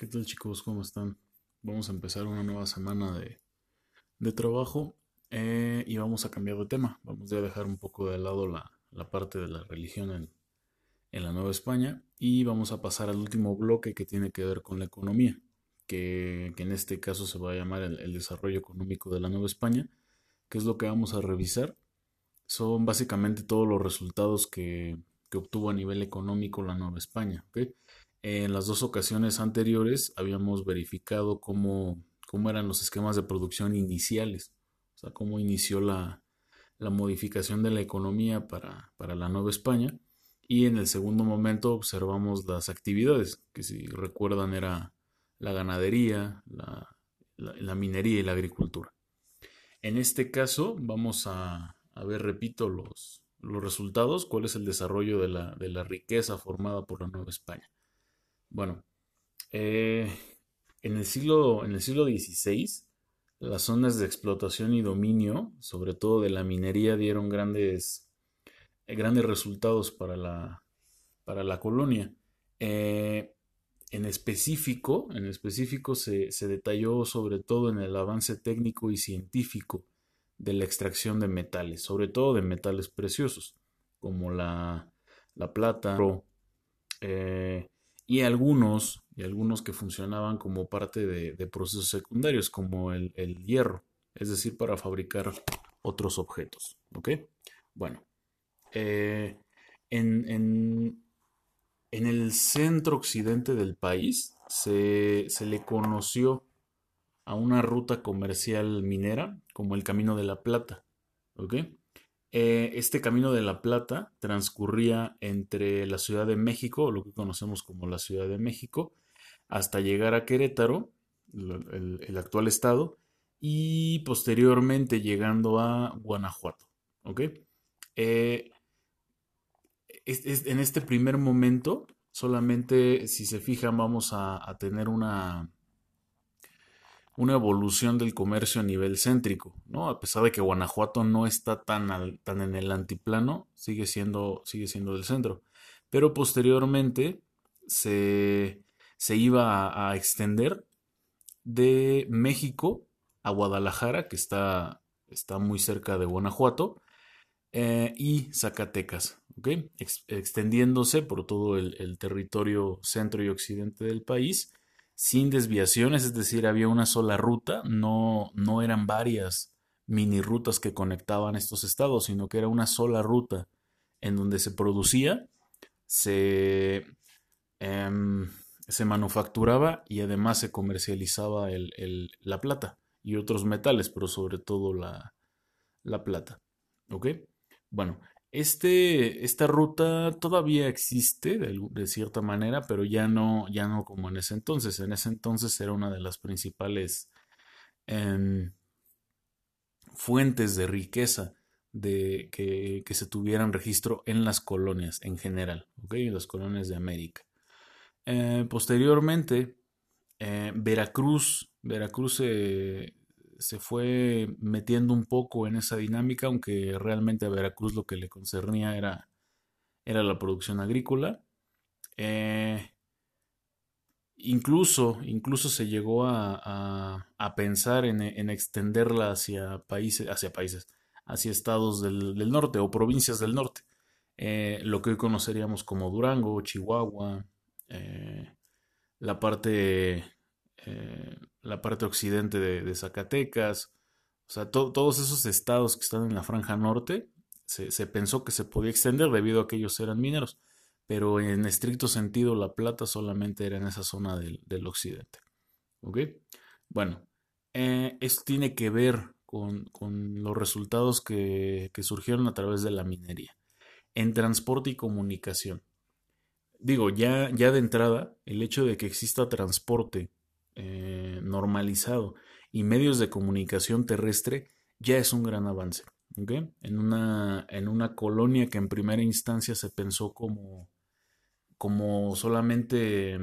¿Qué tal chicos? ¿Cómo están? Vamos a empezar una nueva semana de, de trabajo eh, y vamos a cambiar de tema. Vamos a dejar un poco de lado la, la parte de la religión en, en, la Nueva España y vamos a pasar al último bloque que tiene que ver con la economía, que, que en este caso se va a llamar el, desarrollo económico de la Nueva España, que es lo que vamos a revisar. Son básicamente todos los resultados que, que obtuvo a nivel económico la Nueva España. ¿okay? En las dos ocasiones anteriores habíamos verificado cómo, cómo eran los esquemas de producción iniciales, o sea, cómo inició la, la modificación de la economía para, para, la Nueva España. Y en el segundo momento observamos las actividades, que si recuerdan era la ganadería, la, la, minería y la agricultura. En este caso vamos a, a ver, repito, los, los resultados, cuál es el desarrollo de la, de la riqueza formada por la Nueva España. Bueno, eh, en, el siglo, en el siglo XVI, las zonas de explotación y dominio, sobre todo de la minería, dieron grandes, eh, grandes resultados para la, para la colonia. Eh, en específico, en específico se, se, detalló sobre todo en el avance técnico y científico de la extracción de metales, sobre todo de metales preciosos, como la, la plata, eh, y algunos, y algunos que funcionaban como parte de, procesos secundarios, como el, el, hierro, es decir, para fabricar otros objetos. ¿Ok? Bueno, eh, en, en, en, el centro occidente del país se, se le conoció a una ruta comercial minera como el Camino de la Plata. ¿Ok? Eh, este Camino de la Plata transcurría entre la Ciudad de México, lo que conocemos como la Ciudad de México, hasta llegar a Querétaro, el, actual estado, y posteriormente llegando a Guanajuato. ¿Ok? Eh, en este primer momento, solamente si se fijan, vamos a tener una, una evolución del comercio a nivel céntrico, ¿no? A pesar de que Guanajuato no está tan, tan en el antiplano, sigue siendo, sigue siendo del centro. Pero posteriormente se, se iba a, extender de México a Guadalajara, que está, está muy cerca de Guanajuato, eh, y Zacatecas, ¿ok? Ex extendiéndose por todo el territorio centro y occidente del país sin desviaciones, es decir, había una sola ruta, no, no eran varias mini rutas que conectaban estos estados, sino que era una sola ruta en donde se producía, se, eh, se manufacturaba y además se comercializaba el, el, la plata y otros metales, pero sobre todo la, la plata. ¿Ok? Bueno, este, esta ruta todavía existe de, cierta manera, pero ya no, ya no como en ese entonces. En ese entonces era una de las principales eh, fuentes de riqueza de que, que, se tuvieran registro en las colonias en general. En las colonias de América. Eh, posteriormente, eh, Veracruz, Veracruz eh, se fue metiendo un poco en esa dinámica, aunque realmente a Veracruz lo que le concernía era, era la producción agrícola. Eh, incluso, incluso se llegó a, a, pensar en, en, extenderla hacia países, hacia países, hacia estados del, del norte o provincias del norte. Eh, lo que hoy conoceríamos como Durango, Chihuahua, eh, la parte la parte occidente de, Zacatecas, o sea, to, todos esos estados que están en la franja norte, se, se, pensó que se podía extender debido a que ellos eran mineros, pero en estricto sentido la plata solamente era en esa zona del, del occidente. ¿Ok? Bueno, eh, esto tiene que ver con, con los resultados que, que surgieron a través de la minería. En transporte y comunicación. Digo, ya, ya de entrada, el hecho de que exista transporte eh, normalizado y medios de comunicación terrestre ya es un gran avance. En, una, en una colonia que en primera instancia se pensó como, como solamente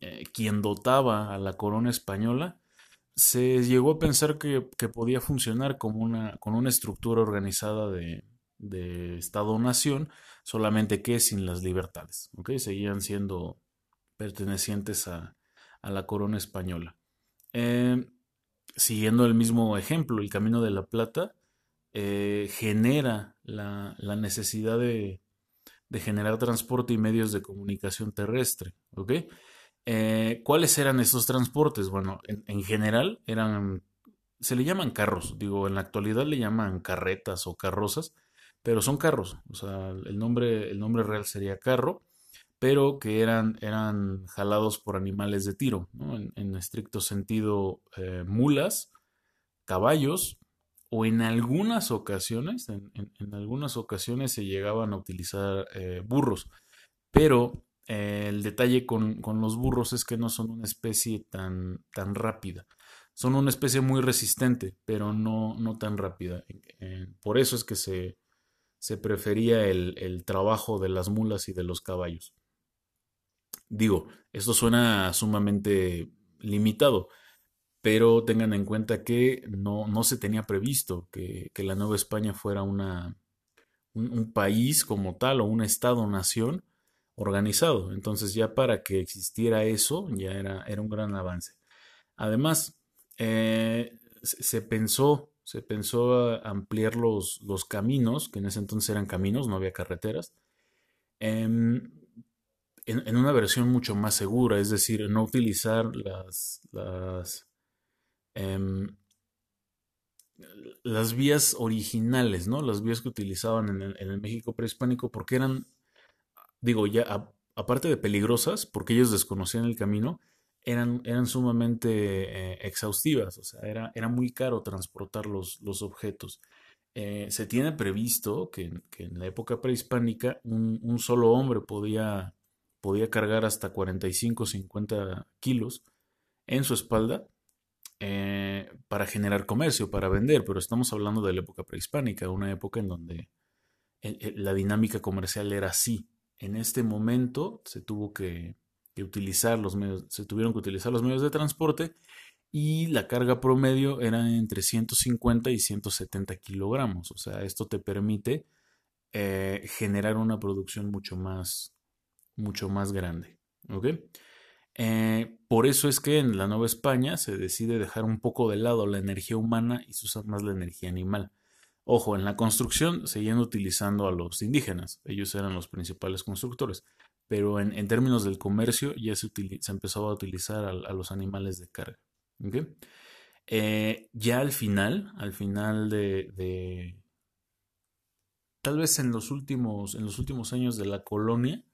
eh, quien dotaba a la corona española, se llegó a pensar que, que podía funcionar como una, con una estructura organizada de, de Estado-nación, solamente que sin las libertades. ¿okay? Seguían siendo pertenecientes a, a la corona española. Eh, siguiendo el mismo ejemplo, el Camino de la Plata eh, genera la, necesidad de, generar transporte y medios de comunicación terrestre. Eh, ¿Cuáles eran esos transportes? Bueno, en, general eran, se le llaman carros, digo, en la actualidad le llaman carretas o carrozas, pero son carros, o sea, el nombre, el nombre real sería carro, pero que eran, eran jalados por animales de tiro, en, estricto sentido eh, mulas, caballos, o en algunas ocasiones, en, algunas ocasiones se llegaban a utilizar eh, burros, pero eh, el detalle con, los burros es que no son una especie tan, tan rápida. Son una especie muy resistente, pero no, no tan rápida. por eso es que se, se prefería el, el trabajo de las mulas y de los caballos. Digo, esto suena sumamente limitado, pero tengan en cuenta que no, no se tenía previsto que, la Nueva España fuera una, un, país como tal o un Estado-nación organizado. Entonces ya para que existiera eso ya era, era un gran avance. Además, eh, se pensó, se pensó ampliar los, los, caminos, que en ese entonces eran caminos, no había carreteras, em, en, una versión mucho más segura, es decir, no utilizar las, las, em, las vías originales, ¿no? Las vías que utilizaban en el, México prehispánico, porque eran, digo, ya aparte de peligrosas, porque ellos desconocían el camino, eran, eran sumamente eh, exhaustivas, o sea, era, era muy caro transportar los, los objetos. Eh, se tiene previsto que, en la época prehispánica un, un, solo hombre podía podía cargar hasta 45-50 kilos en su espalda eh, para generar comercio, para vender, pero estamos hablando de la época prehispánica, una época en donde la dinámica comercial era así. En este momento se tuvo que, utilizar los medios, se tuvieron que utilizar los medios de transporte y la carga promedio era entre 150 y 170 kilogramos. O sea, esto te permite eh, generar una producción mucho más, mucho más grande. ¿ok? Eh, por eso es que en la Nueva España se decide dejar un poco de lado la energía humana y se usa más la energía animal. Ojo, en la construcción seguían utilizando a los indígenas, ellos eran los principales constructores, pero en, términos del comercio ya se, se empezó a utilizar a, los animales de carga. ¿okay? Eh, ya al final, al final de, de, tal vez en los últimos, en los últimos años de la colonia,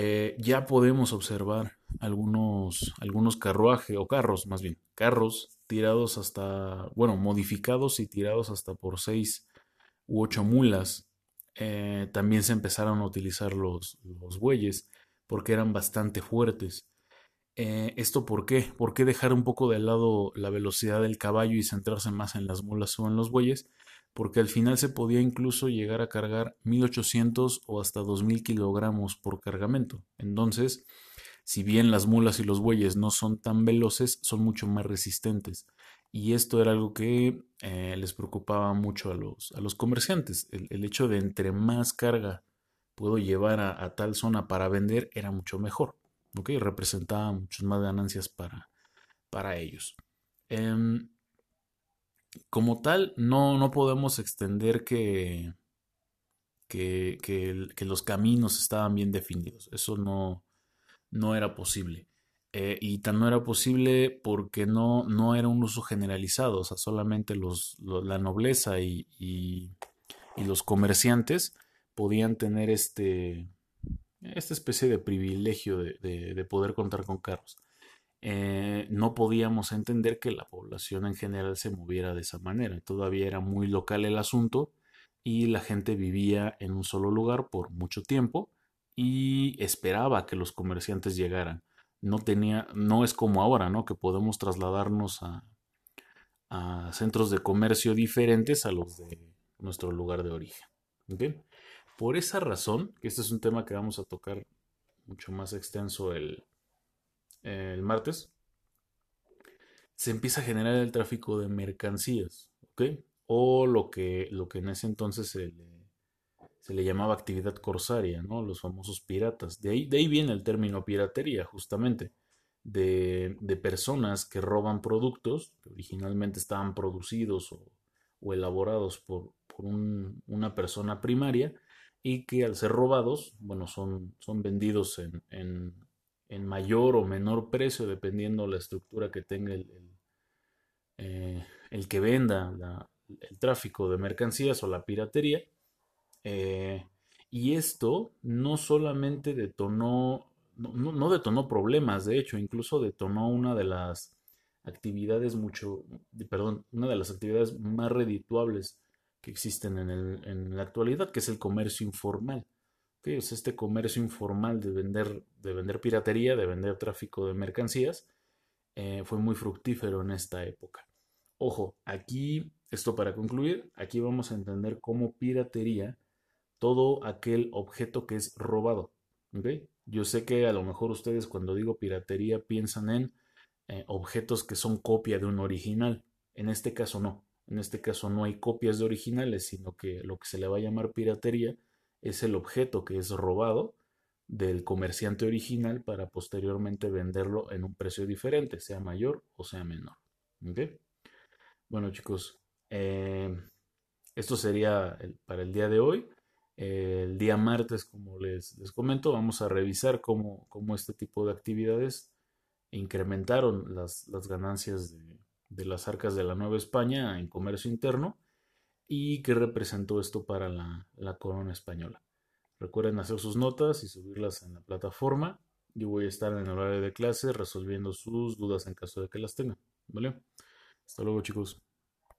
eh, ya podemos observar algunos, algunos carruajes, o carros más bien, carros tirados hasta, bueno, modificados y tirados hasta por seis u ocho mulas. Eh, también se empezaron a utilizar los, los bueyes porque eran bastante fuertes. Eh, ¿Esto por qué? ¿Por qué dejar un poco de lado la velocidad del caballo y centrarse más en las mulas o en los bueyes? Porque al final se podía incluso llegar a cargar 1800 o hasta 2000 kilogramos por cargamento. Entonces, si bien las mulas y los bueyes no son tan veloces, son mucho más resistentes. Y esto era algo que eh, les preocupaba mucho a los, a los comerciantes. El, hecho de entre más carga puedo llevar a, tal zona para vender era mucho mejor. ¿okay? Representaba muchas más ganancias para, para ellos. Em, como tal, no, no podemos extender que, que, que, los caminos estaban bien definidos. Eso no, no era posible. Eh, y tan no era posible porque no, no era un uso generalizado, o sea, solamente los, la nobleza y, y, los comerciantes podían tener este, esta especie de privilegio de, de poder contar con carros. Eh, no podíamos entender que la población en general se moviera de esa manera. Todavía era muy local el asunto y la gente vivía en un solo lugar por mucho tiempo y esperaba que los comerciantes llegaran. No tenía, no es como ahora, ¿no? Que podemos trasladarnos a, a centros de comercio diferentes a los de nuestro lugar de origen. Por esa razón, que este es un tema que vamos a tocar mucho más extenso el, el martes, se empieza a generar el tráfico de mercancías, ¿ok? O lo que, lo que en ese entonces se le, llamaba actividad corsaria, ¿no? Los famosos piratas. De ahí, de ahí viene el término piratería, justamente. de, personas que roban productos que originalmente estaban producidos o, elaborados por, una persona primaria y que al ser robados, bueno, son, son vendidos en, en, mayor o menor precio dependiendo la estructura que tenga el, el, eh, que venda el tráfico de mercancías o la piratería. Eh, y esto no solamente detonó, no, detonó problemas, de hecho, incluso detonó una de las actividades mucho, perdón, una de las actividades más redituables que existen en, el, en la actualidad, que es el comercio informal. Es este comercio informal de vender, de vender piratería, de vender tráfico de mercancías, eh, fue muy fructífero en esta época. Ojo, aquí, esto para concluir, aquí vamos a entender cómo piratería todo aquel objeto que es robado. Yo sé que a lo mejor ustedes cuando digo piratería piensan en eh, objetos que son copia de un original. En este caso no. En este caso no hay copias de originales, sino que lo que se le va a llamar piratería es el objeto que es robado del comerciante original para posteriormente venderlo en un precio diferente, sea mayor o sea menor. Bueno chicos, eh, esto sería para el día de hoy el día martes, como les, comento, vamos a revisar cómo, cómo, este tipo de actividades incrementaron las, las ganancias de, las arcas de la Nueva España en comercio interno y qué representó esto para la, corona española. Recuerden hacer sus notas y subirlas en la plataforma. Yo voy a estar en el horario de clase resolviendo sus dudas en caso de que las tengan. ¿Vale? Hasta luego chicos.